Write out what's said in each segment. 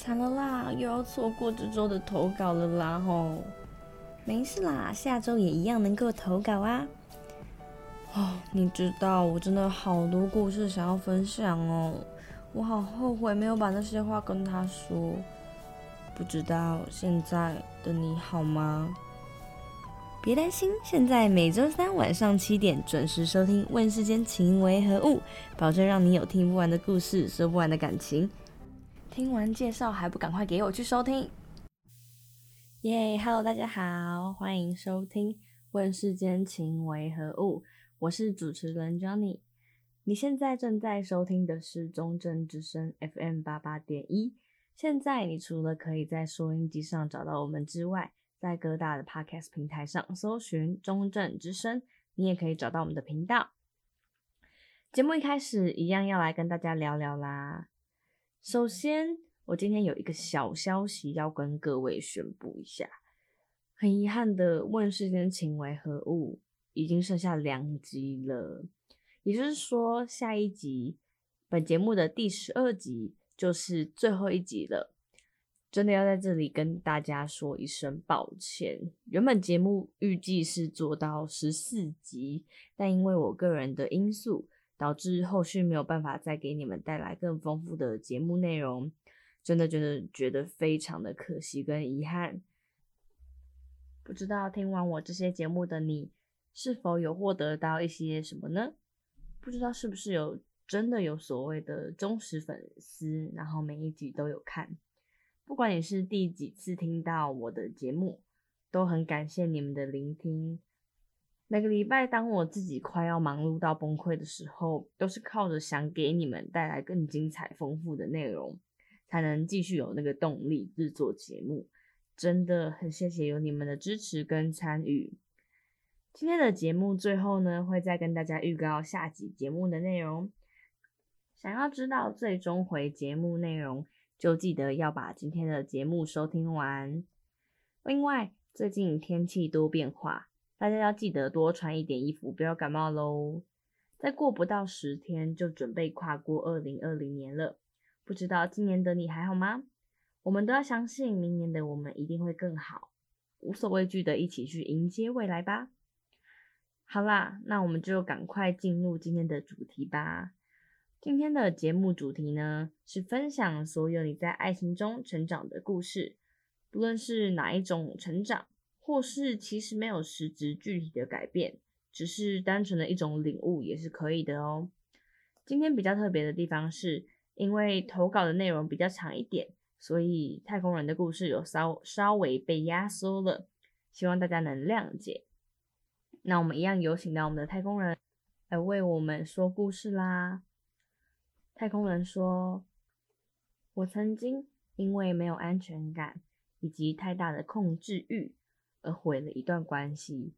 惨了啦，又要错过这周的投稿了啦吼！没事啦，下周也一样能够投稿啊。哦，你知道我真的好多故事想要分享哦，我好后悔没有把那些话跟他说。不知道现在的你好吗？别担心，现在每周三晚上七点准时收听《问世间情为何物》，保证让你有听不完的故事，说不完的感情。听完介绍还不赶快给我去收听？耶，Hello，大家好，欢迎收听《问世间情为何物》，我是主持人 Johnny。你现在正在收听的是中正之声 FM 八八点一。现在你除了可以在收音机上找到我们之外，在各大的 Podcast 平台上搜寻中正之声，你也可以找到我们的频道。节目一开始一样要来跟大家聊聊啦。首先，我今天有一个小消息要跟各位宣布一下，很遗憾的，问世间情为何物已经剩下两集了，也就是说，下一集本节目的第十二集。就是最后一集了，真的要在这里跟大家说一声抱歉。原本节目预计是做到十四集，但因为我个人的因素，导致后续没有办法再给你们带来更丰富的节目内容，真的觉得觉得非常的可惜跟遗憾。不知道听完我这些节目的你，是否有获得到一些什么呢？不知道是不是有。真的有所谓的忠实粉丝，然后每一集都有看。不管你是第几次听到我的节目，都很感谢你们的聆听。每个礼拜，当我自己快要忙碌到崩溃的时候，都是靠着想给你们带来更精彩、丰富的内容，才能继续有那个动力制作节目。真的很谢谢有你们的支持跟参与。今天的节目最后呢，会再跟大家预告下集节目的内容。想要知道最终回节目内容，就记得要把今天的节目收听完。另外，最近天气多变化，大家要记得多穿一点衣服，不要感冒喽。再过不到十天，就准备跨过二零二零年了。不知道今年的你还好吗？我们都要相信，明年的我们一定会更好。无所畏惧的一起去迎接未来吧。好啦，那我们就赶快进入今天的主题吧。今天的节目主题呢，是分享所有你在爱情中成长的故事，不论是哪一种成长，或是其实没有实质具体的改变，只是单纯的一种领悟也是可以的哦。今天比较特别的地方是，因为投稿的内容比较长一点，所以太空人的故事有稍稍微被压缩了，希望大家能谅解。那我们一样有请到我们的太空人来为我们说故事啦。太空人说：“我曾经因为没有安全感以及太大的控制欲而毁了一段关系。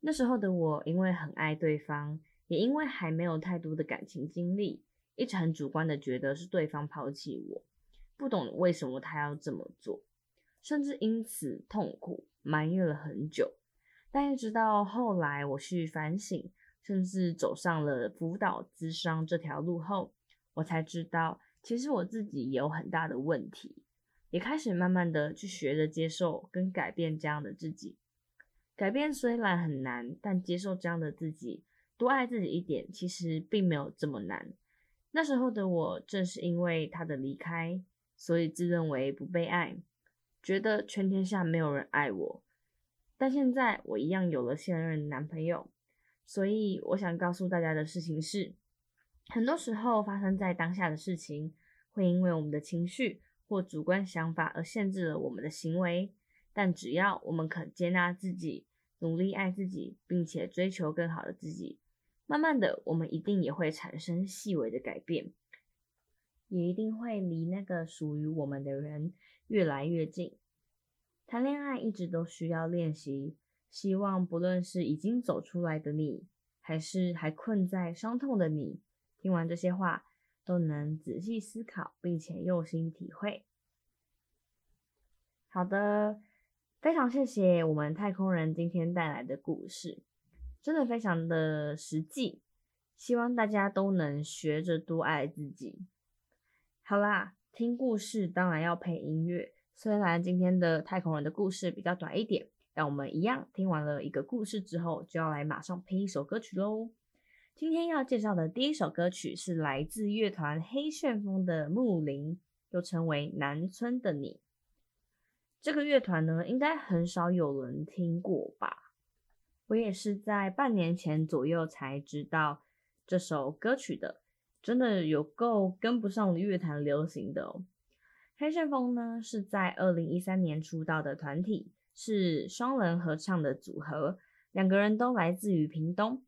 那时候的我，因为很爱对方，也因为还没有太多的感情经历，一直很主观的觉得是对方抛弃我，不懂为什么他要这么做，甚至因此痛苦埋怨了很久。但一直到后来我去反省，甚至走上了辅导咨商这条路后。”我才知道，其实我自己也有很大的问题，也开始慢慢的去学着接受跟改变这样的自己。改变虽然很难，但接受这样的自己，多爱自己一点，其实并没有这么难。那时候的我，正是因为他的离开，所以自认为不被爱，觉得全天下没有人爱我。但现在我一样有了现任男朋友，所以我想告诉大家的事情是。很多时候发生在当下的事情，会因为我们的情绪或主观想法而限制了我们的行为。但只要我们肯接纳自己，努力爱自己，并且追求更好的自己，慢慢的，我们一定也会产生细微的改变，也一定会离那个属于我们的人越来越近。谈恋爱一直都需要练习，希望不论是已经走出来的你，还是还困在伤痛的你。听完这些话，都能仔细思考，并且用心体会。好的，非常谢谢我们太空人今天带来的故事，真的非常的实际，希望大家都能学着多爱自己。好啦，听故事当然要配音乐。虽然今天的太空人的故事比较短一点，但我们一样听完了一个故事之后，就要来马上配一首歌曲喽。今天要介绍的第一首歌曲是来自乐团黑旋风的《木林》，又称为《南村的你》。这个乐团呢，应该很少有人听过吧？我也是在半年前左右才知道这首歌曲的，真的有够跟不上乐坛流行的哦。黑旋风呢，是在二零一三年出道的团体，是双人合唱的组合，两个人都来自于屏东。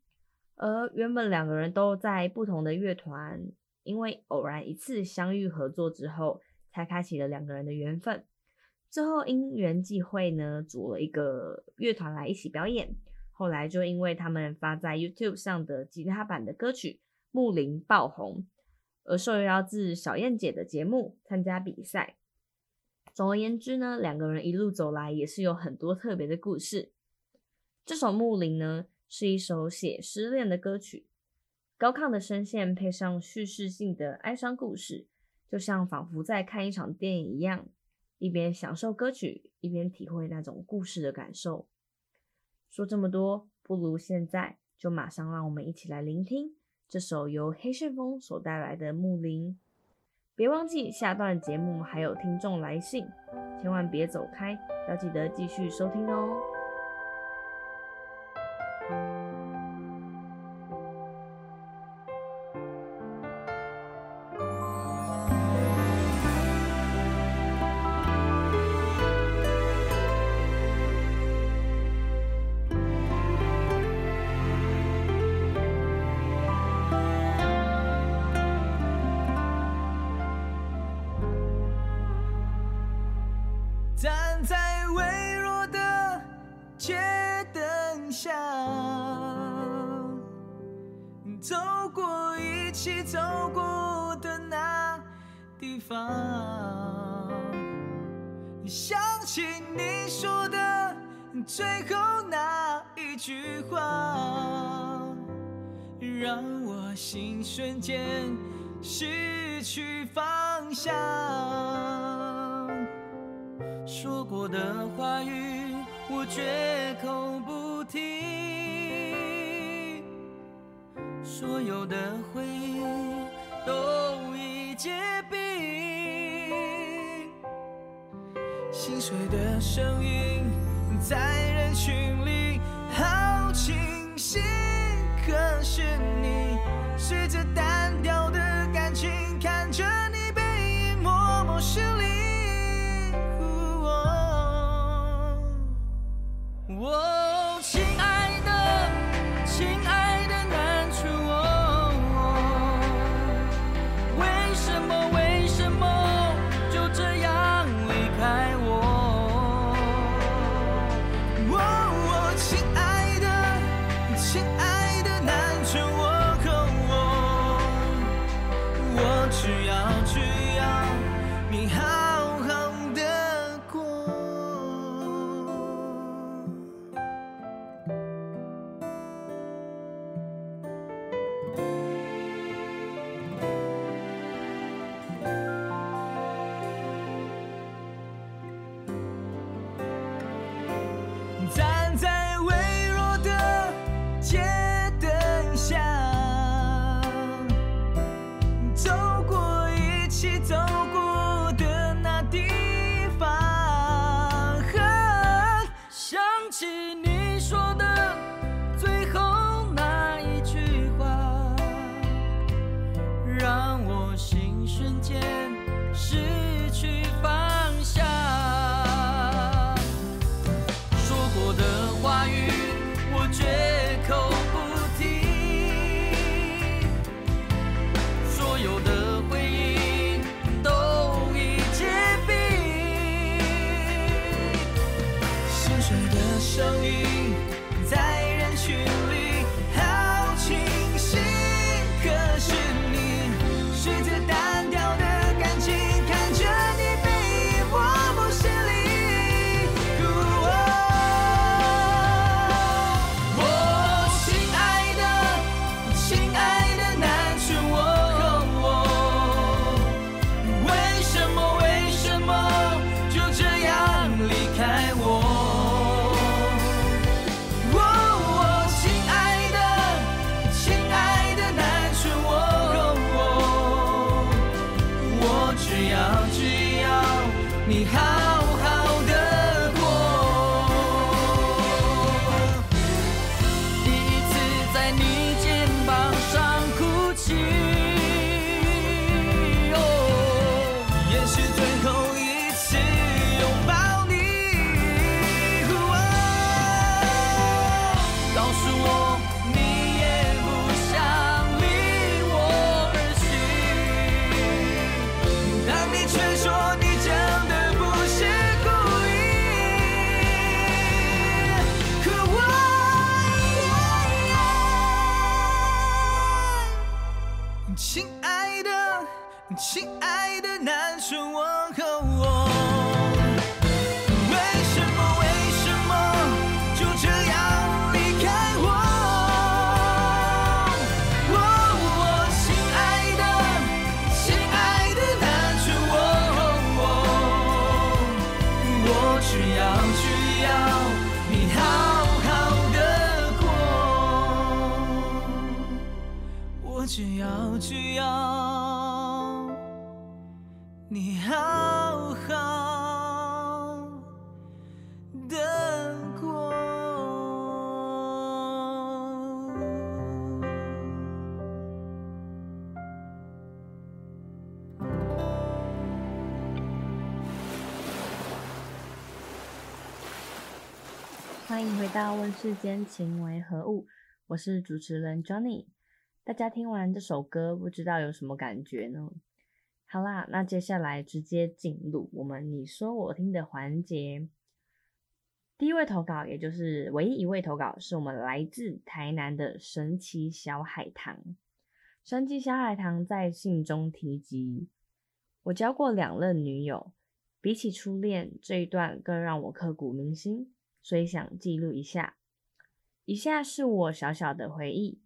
而原本两个人都在不同的乐团，因为偶然一次相遇合作之后，才开启了两个人的缘分。最后因缘际会呢，组了一个乐团来一起表演。后来就因为他们发在 YouTube 上的吉他版的歌曲《木林》爆红，而受邀至小燕姐的节目参加比赛。总而言之呢，两个人一路走来也是有很多特别的故事。这首《木林》呢，是一首写失恋的歌曲，高亢的声线配上叙事性的哀伤故事，就像仿佛在看一场电影一样。一边享受歌曲，一边体会那种故事的感受。说这么多，不如现在就马上让我们一起来聆听这首由黑旋风所带来的《木林》。别忘记下段节目还有听众来信，千万别走开，要记得继续收听哦。那一句话，让我心瞬间失去方向。说过的话语，我绝口不提。所有的回忆都已结冰，心碎的声音在人群里好清晰，可是你随着よで迎回到《问世间情为何物》，我是主持人 Johnny。大家听完这首歌，不知道有什么感觉呢？好啦，那接下来直接进入我们你说我听的环节。第一位投稿，也就是唯一一位投稿，是我们来自台南的神奇小海棠。神奇小海棠在信中提及：我交过两任女友，比起初恋这一段更让我刻骨铭心。所以想记录一下，以下是我小小的回忆。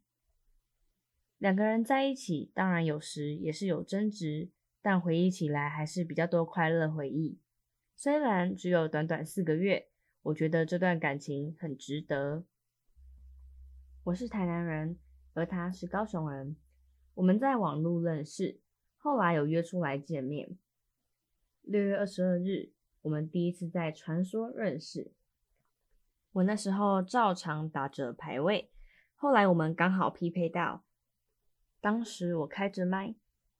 两个人在一起，当然有时也是有争执，但回忆起来还是比较多快乐回忆。虽然只有短短四个月，我觉得这段感情很值得。我是台南人，而他是高雄人，我们在网路认识，后来有约出来见面。六月二十二日，我们第一次在传说认识。我那时候照常打着排位，后来我们刚好匹配到。当时我开着麦，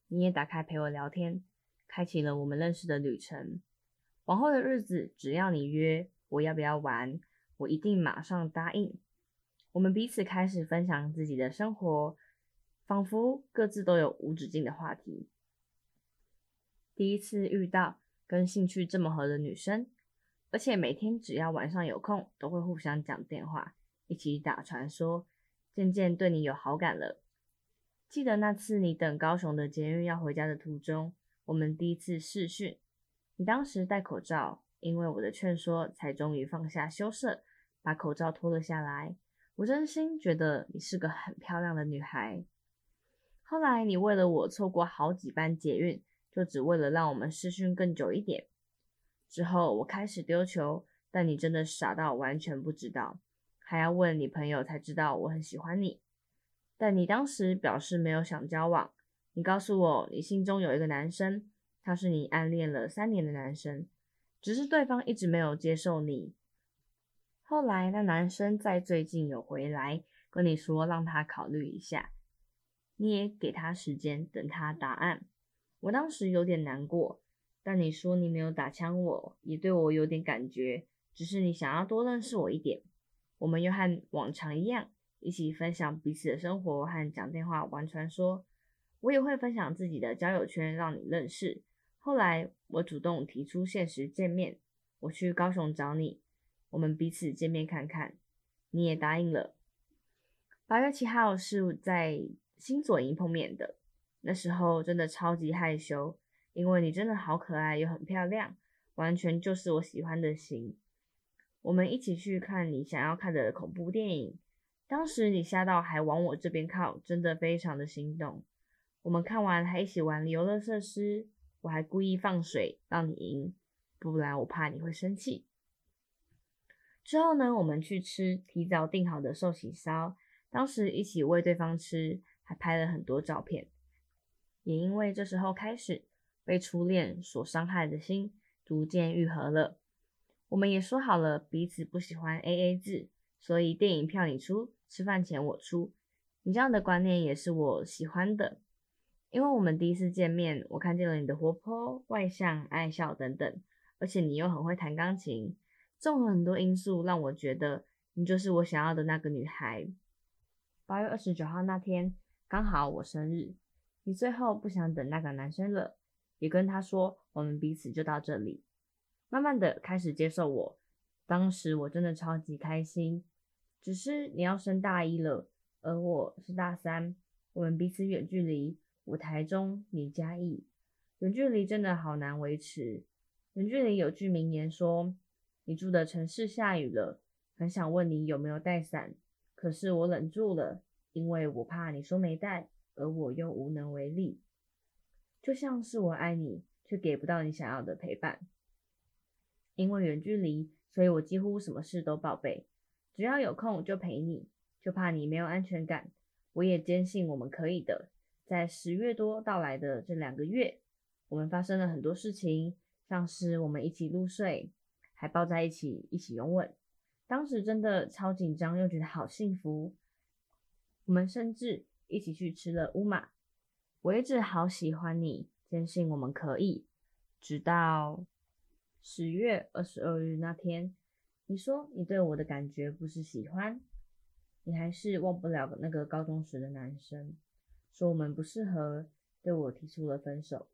你也打开陪我聊天，开启了我们认识的旅程。往后的日子，只要你约我要不要玩，我一定马上答应。我们彼此开始分享自己的生活，仿佛各自都有无止境的话题。第一次遇到跟兴趣这么合的女生。而且每天只要晚上有空，都会互相讲电话，一起打传说，渐渐对你有好感了。记得那次你等高雄的捷运要回家的途中，我们第一次试训，你当时戴口罩，因为我的劝说，才终于放下羞涩，把口罩脱了下来。我真心觉得你是个很漂亮的女孩。后来你为了我错过好几班捷运，就只为了让我们试训更久一点。之后我开始丢球，但你真的傻到完全不知道，还要问你朋友才知道我很喜欢你。但你当时表示没有想交往，你告诉我你心中有一个男生，他是你暗恋了三年的男生，只是对方一直没有接受你。后来那男生在最近有回来跟你说让他考虑一下，你也给他时间等他答案。我当时有点难过。但你说你没有打枪我，也对我有点感觉，只是你想要多认识我一点。我们又和往常一样，一起分享彼此的生活和讲电话玩传说。我也会分享自己的交友圈，让你认识。后来我主动提出现实见面，我去高雄找你，我们彼此见面看看，你也答应了。八月七号是在新左营碰面的，那时候真的超级害羞。因为你真的好可爱又很漂亮，完全就是我喜欢的型。我们一起去看你想要看的恐怖电影，当时你吓到还往我这边靠，真的非常的心动。我们看完还一起玩游乐设施，我还故意放水让你赢，不然我怕你会生气。之后呢，我们去吃提早订好的寿喜烧，当时一起喂对方吃，还拍了很多照片。也因为这时候开始。被初恋所伤害的心逐渐愈合了。我们也说好了彼此不喜欢 AA 制，所以电影票你出，吃饭钱我出。你这样的观念也是我喜欢的，因为我们第一次见面，我看见了你的活泼、外向、爱笑等等，而且你又很会弹钢琴，综合很多因素，让我觉得你就是我想要的那个女孩。八月二十九号那天，刚好我生日，你最后不想等那个男生了，也跟他说我们彼此就到这里，慢慢的开始接受我。当时我真的超级开心，只是你要升大一了。而我是大三，我们彼此远距离，我台中，你嘉义，远距离真的好难维持。远距离有句名言说：“你住的城市下雨了，很想问你有没有带伞，可是我忍住了，因为我怕你说没带，而我又无能为力。”就像是我爱你，却给不到你想要的陪伴。因为远距离，所以我几乎什么事都报备，只要有空就陪你。就怕你没有安全感，我也坚信我们可以的。在十月多到来的这两个月，我们发生了很多事情，像是我们一起入睡，还抱在一起一起拥吻，当时真的超紧张，又觉得好幸福。我们甚至一起去吃了乌马，我一直好喜欢你，坚信我们可以。直到十月二十二日那天，你说你对我的感觉不是喜欢。你还是忘不了那个高中时的男生，说我们不适合，对我提出了分手。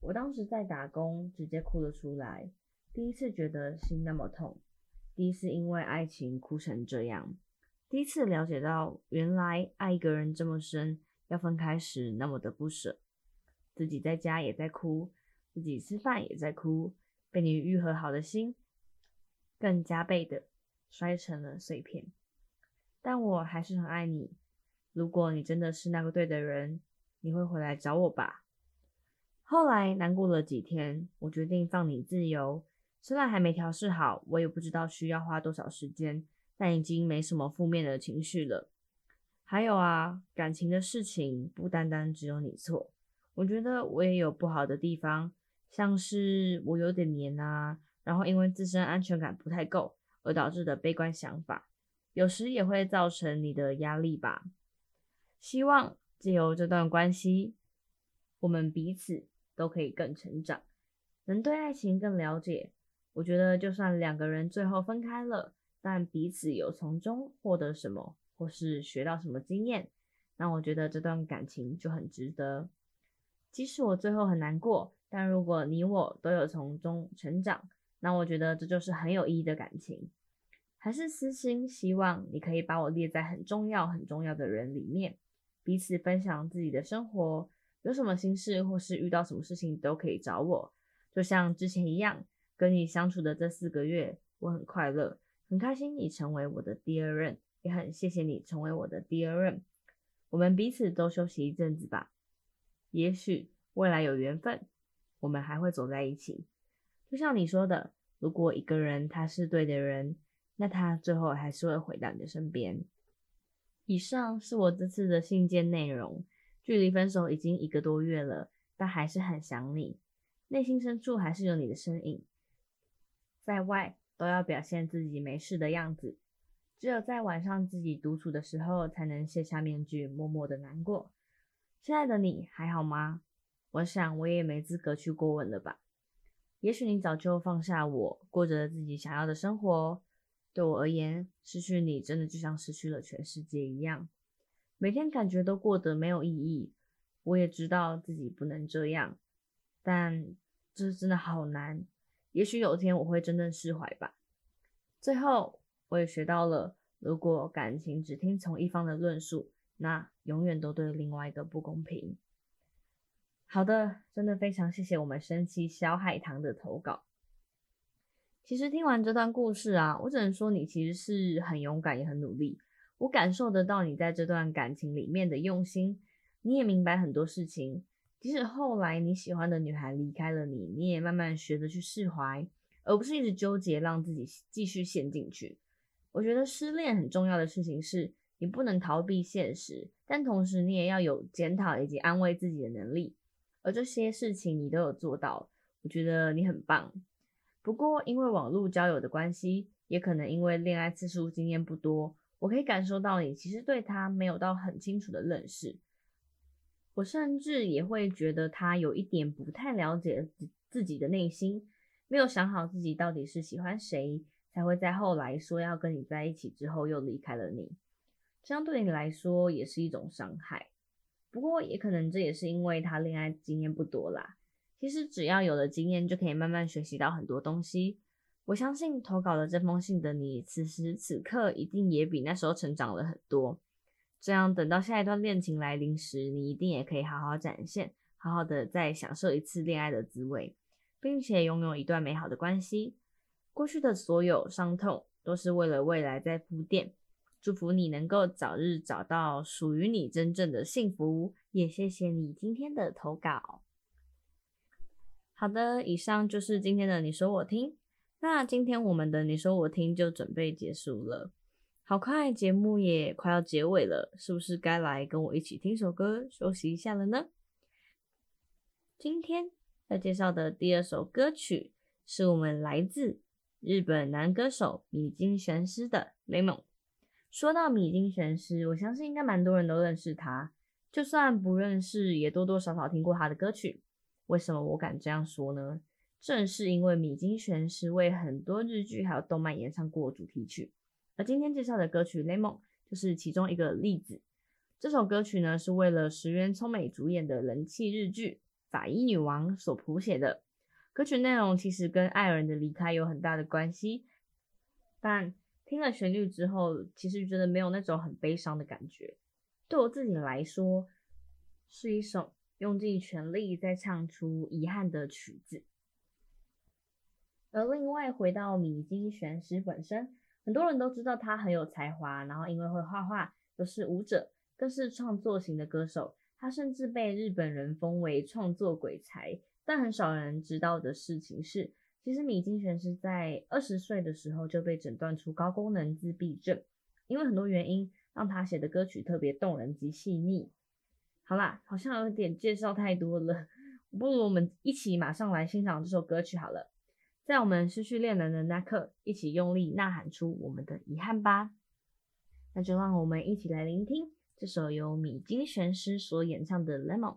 我当时在打工，直接哭了出来。第一次觉得心那么痛，第一次因为爱情哭成这样，第一次了解到原来爱一个人这么深，要分开时那么的不舍。自己在家也在哭，自己吃饭也在哭，被你愈合好的心，更加倍的摔成了碎片。但我还是很爱你。如果你真的是那个对的人，你会回来找我吧？后来难过了几天，我决定放你自由。虽然还没调试好，我也不知道需要花多少时间，但已经没什么负面的情绪了。还有啊，感情的事情不单单只有你错。我觉得我也有不好的地方，像是我有点黏啊，然后因为自身安全感不太够而导致的悲观想法。有时也会造成你的压力吧。希望借由这段关系，我们彼此都可以更成长，能对爱情更了解。我觉得，就算两个人最后分开了，但彼此有从中获得什么，或是学到什么经验，那我觉得这段感情就很值得。即使我最后很难过，但如果你我都有从中成长，那我觉得这就是很有意义的感情。还是私心，希望你可以把我列在很重要、很重要的人里面，彼此分享自己的生活，有什么心事或是遇到什么事情都可以找我。就像之前一样，跟你相处的这四个月，我很快乐，很开心你成为我的第二任，也很谢谢你成为我的第二任。我们彼此都休息一阵子吧，也许未来有缘分，我们还会走在一起。就像你说的，如果一个人他是对的人。那他最后还是会回到你的身边。以上是我这次的信件内容。距离分手已经一个多月了，但还是很想你，内心深处还是有你的身影。在外都要表现自己没事的样子，只有在晚上自己独处的时候，才能卸下面具，默默的难过。亲爱的你还好吗？我想我也没资格去过问了吧。也许你早就放下我，过着自己想要的生活。对我而言，失去你真的就像失去了全世界一样，每天感觉都过得没有意义。我也知道自己不能这样，但这真的好难。也许有一天我会真正释怀吧。最后，我也学到了，如果感情只听从一方的论述，那永远都对另外一个不公平。好的，真的非常谢谢我们神奇小海棠的投稿。其实听完这段故事啊，我只能说你其实是很勇敢也很努力。我感受得到你在这段感情里面的用心，你也明白很多事情。即使后来你喜欢的女孩离开了你，你也慢慢学着去释怀，而不是一直纠结让自己继续陷进去。我觉得失恋很重要的事情是你不能逃避现实，但同时你也要有检讨以及安慰自己的能力。而这些事情你都有做到，我觉得你很棒。不过因为网络交友的关系，也可能因为恋爱次数经验不多，我可以感受到你其实对他没有到很清楚的认识。我甚至也会觉得他有一点不太了解自己的内心，没有想好自己到底是喜欢谁，才会在后来说要跟你在一起之后又离开了你。这样对你来说也是一种伤害。不过也可能这也是因为他恋爱经验不多啦。其实只要有了经验，就可以慢慢学习到很多东西。我相信投稿的这封信的你，此时此刻一定也比那时候成长了很多。这样等到下一段恋情来临时，你一定也可以好好展现，好好的再享受一次恋爱的滋味，并且拥有一段美好的关系。过去的所有伤痛，都是为了未来在铺垫。祝福你能够早日找到属于你真正的幸福，也谢谢你今天的投稿。好的，以上就是今天的你说我听。那今天我们的你说我听就准备结束了，好快，节目也快要结尾了，是不是该来跟我一起听首歌休息一下了呢？今天要介绍的第二首歌曲是我们来自日本男歌手米津玄师的《Lemon》。说到米津玄师，我相信应该蛮多人都认识他，就算不认识，也多多少少听过他的歌曲。为什么我敢这样说呢？正是因为米津玄师为很多日剧还有动漫演唱过主题曲，而今天介绍的歌曲《Lemon》就是其中一个例子。这首歌曲呢，是为了石原聪美主演的人气日剧《法医女王》所谱写的。歌曲内容其实跟爱人的离开有很大的关系，但听了旋律之后，其实觉得没有那种很悲伤的感觉。对我自己来说，是一首用尽全力在唱出遗憾的曲子。而另外回到米津玄师本身，很多人都知道他很有才华，然后因为会画画，又是舞者，更是创作型的歌手。他甚至被日本人封为创作鬼才。但很少人知道的事情是，其实米津玄师在二十岁的时候就被诊断出高功能自闭症，因为很多原因让他写的歌曲特别动人及细腻。好啦，好像有点介绍太多了，不如我们一起马上来欣赏这首歌曲好了。在我们失去恋人的那刻，一起用力呐喊出我们的遗憾吧。那就让我们一起来聆听这首由米津玄师所演唱的《Lemon》。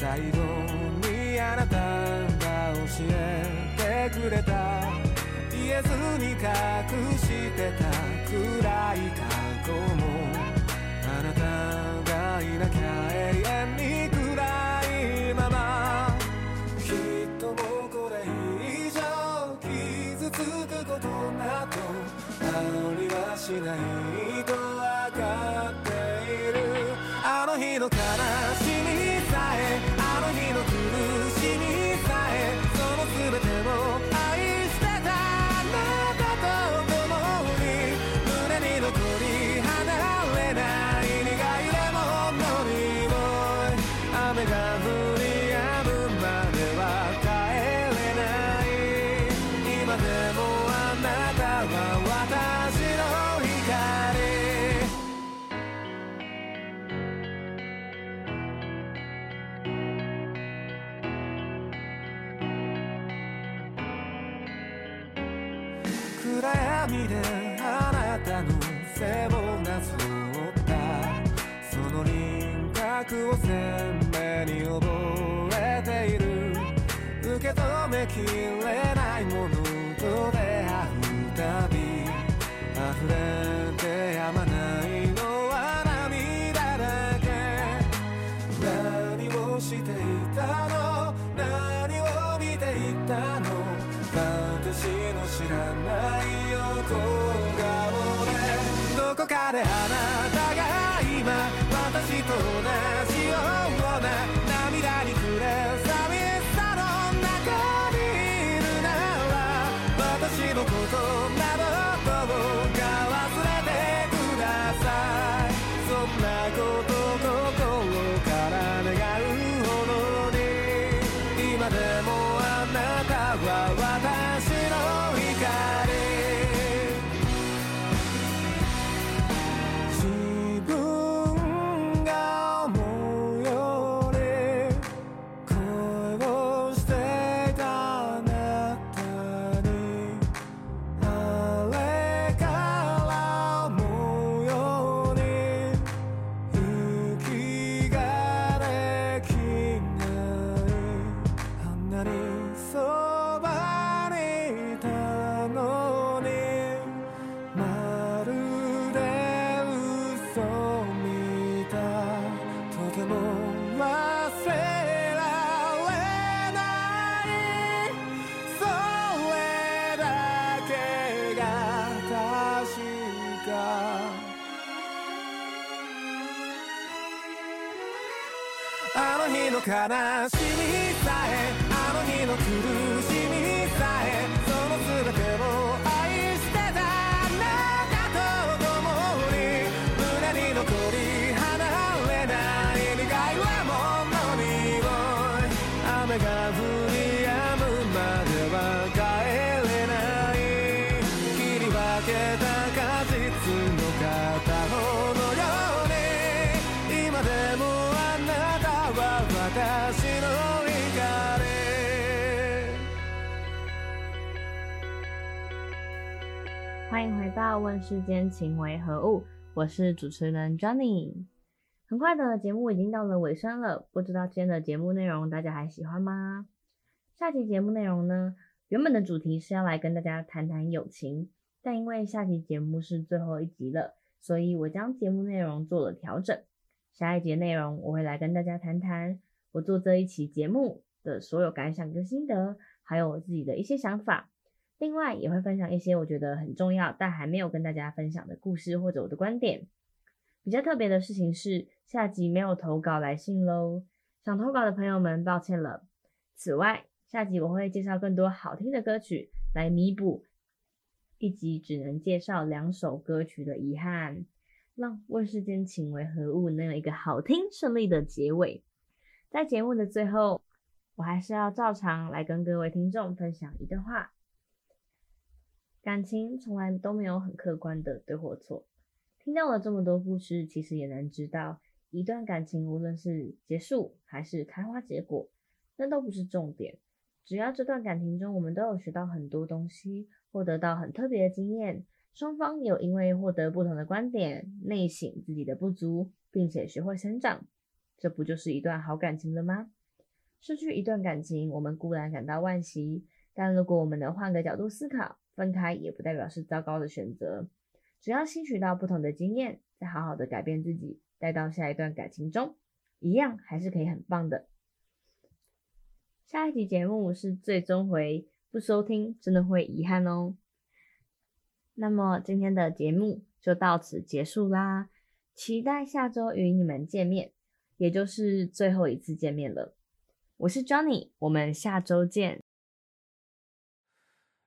最后にあなたが教えてくれた言えずに隠してた暗い过去もあなたがいなきゃ永远に暗いままきっともうこれ以上伤つくことなどありはしないと。悲しみさえあの日の狂い到《问世间情为何物》，我是主持人 Johnny。很快的节目已经到了尾声了，不知道今天的节目内容大家还喜欢吗？下期节目内容呢，原本的主题是要来跟大家谈谈友情，但因为下期节目是最后一集了，所以我将节目内容做了调整。下一节内容我会来跟大家谈谈我做这一期节目的所有感想跟心得，还有我自己的一些想法。另外也会分享一些我觉得很重要但还没有跟大家分享的故事或者我的观点。比较特别的事情是，下集没有投稿来信喽，想投稿的朋友们抱歉了。此外，下集我会介绍更多好听的歌曲来弥补一集只能介绍两首歌曲的遗憾，让问世间情为何物能有一个好听顺利的结尾。在节目的最后，我还是要照常来跟各位听众分享一段话。感情从来都没有很客观的对或错。听到了这么多故事，其实也能知道，一段感情无论是结束还是开花结果，那都不是重点。只要这段感情中，我们都有学到很多东西，获得到很特别的经验，双方有因为获得不同的观点，内省自己的不足，并且学会成长，这不就是一段好感情了吗？失去一段感情，我们固然感到惋惜，但如果我们能换个角度思考，分开也不代表是糟糕的选择，只要吸取到不同的经验，再好好的改变自己，带到下一段感情中，一样还是可以很棒的。下一集节目是最终回，不收听真的会遗憾哦。那么今天的节目就到此结束啦，期待下周与你们见面，也就是最后一次见面了。我是 Johnny，我们下周见。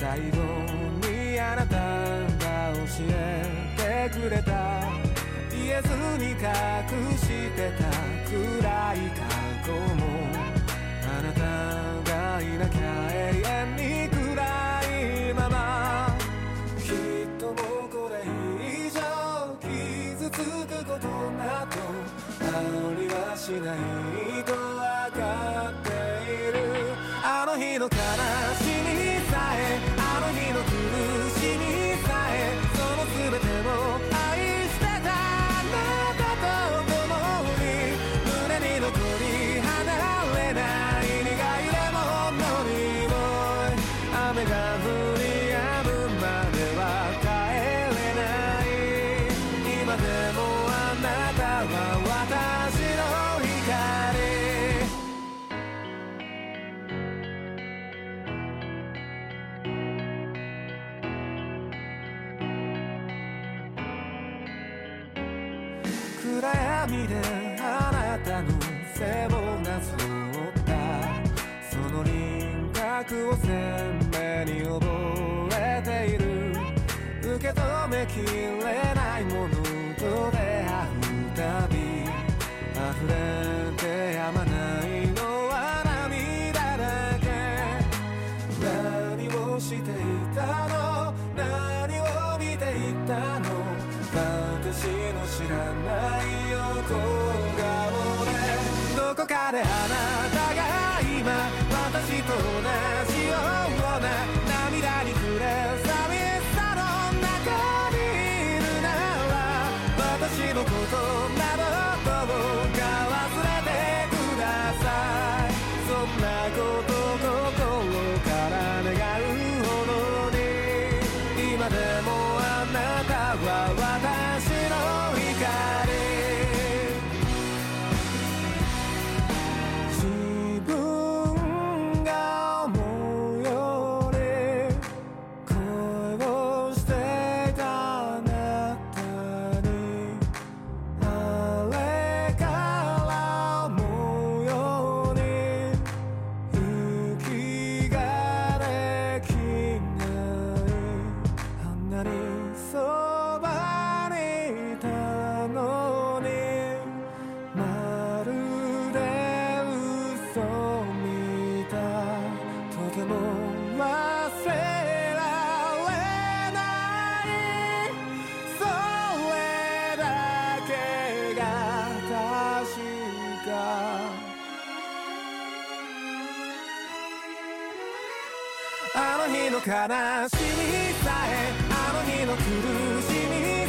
最后にあなたが教えてくれた。言えずに隠してた暗い过去も。あなたがいなきゃ永远に暗いまま。きっともうこれ以上伤つくことなどありはしないめきれないものと出会うたび溢れてやまないのは涙だけ。何をしていたの？何を见ていたの？私の知らない横颜で。どこかで flag go. の日の悲しみさえあの日の苦しみ